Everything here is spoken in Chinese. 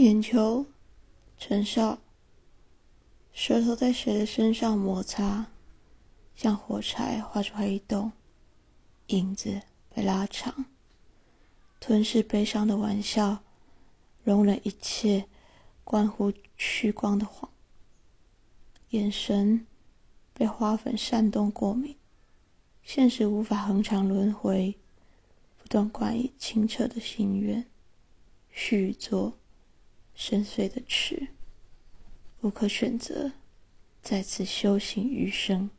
眼球，陈少，舌头在谁的身上摩擦，像火柴划出黑洞，影子被拉长，吞噬悲伤的玩笑，容忍一切关乎虚光的谎，眼神被花粉煽动过敏，现实无法恒长轮回，不断灌以清澈的心愿，续作。深邃的池，无可选择，再次修行余生。